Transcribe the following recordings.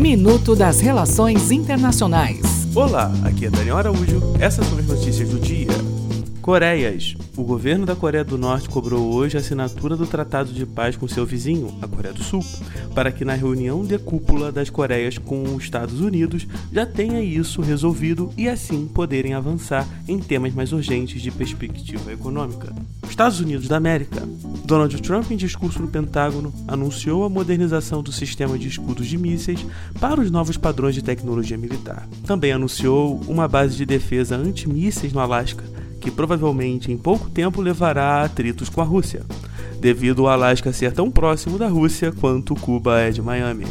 Minuto das Relações Internacionais. Olá, aqui é Daniel Araújo. Essas são as notícias do dia. Coreias. O governo da Coreia do Norte cobrou hoje a assinatura do Tratado de Paz com seu vizinho, a Coreia do Sul, para que na reunião de cúpula das Coreias com os Estados Unidos já tenha isso resolvido e assim poderem avançar em temas mais urgentes de perspectiva econômica. Estados Unidos da América. Donald Trump, em discurso no Pentágono, anunciou a modernização do sistema de escudos de mísseis para os novos padrões de tecnologia militar. Também anunciou uma base de defesa antimísseis no Alasca que provavelmente em pouco tempo levará a atritos com a Rússia, devido o Alasca ser tão próximo da Rússia quanto Cuba é de Miami.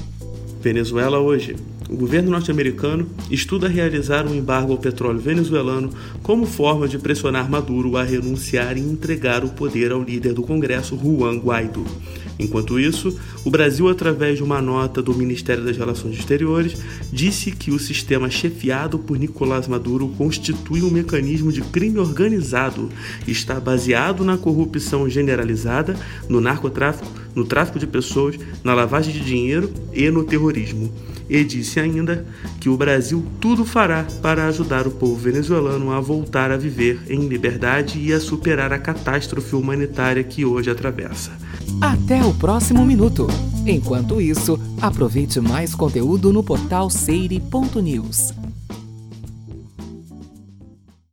Venezuela hoje. O governo norte-americano estuda realizar um embargo ao petróleo venezuelano como forma de pressionar Maduro a renunciar e entregar o poder ao líder do Congresso, Juan Guaido. Enquanto isso, o Brasil, através de uma nota do Ministério das Relações Exteriores, disse que o sistema chefiado por Nicolás Maduro constitui um mecanismo de crime organizado e está baseado na corrupção generalizada, no narcotráfico, no tráfico de pessoas, na lavagem de dinheiro e no terrorismo. E disse ainda que o Brasil tudo fará para ajudar o povo venezuelano a voltar a viver em liberdade e a superar a catástrofe humanitária que hoje atravessa. Até o próximo minuto. Enquanto isso, aproveite mais conteúdo no portal seire.news.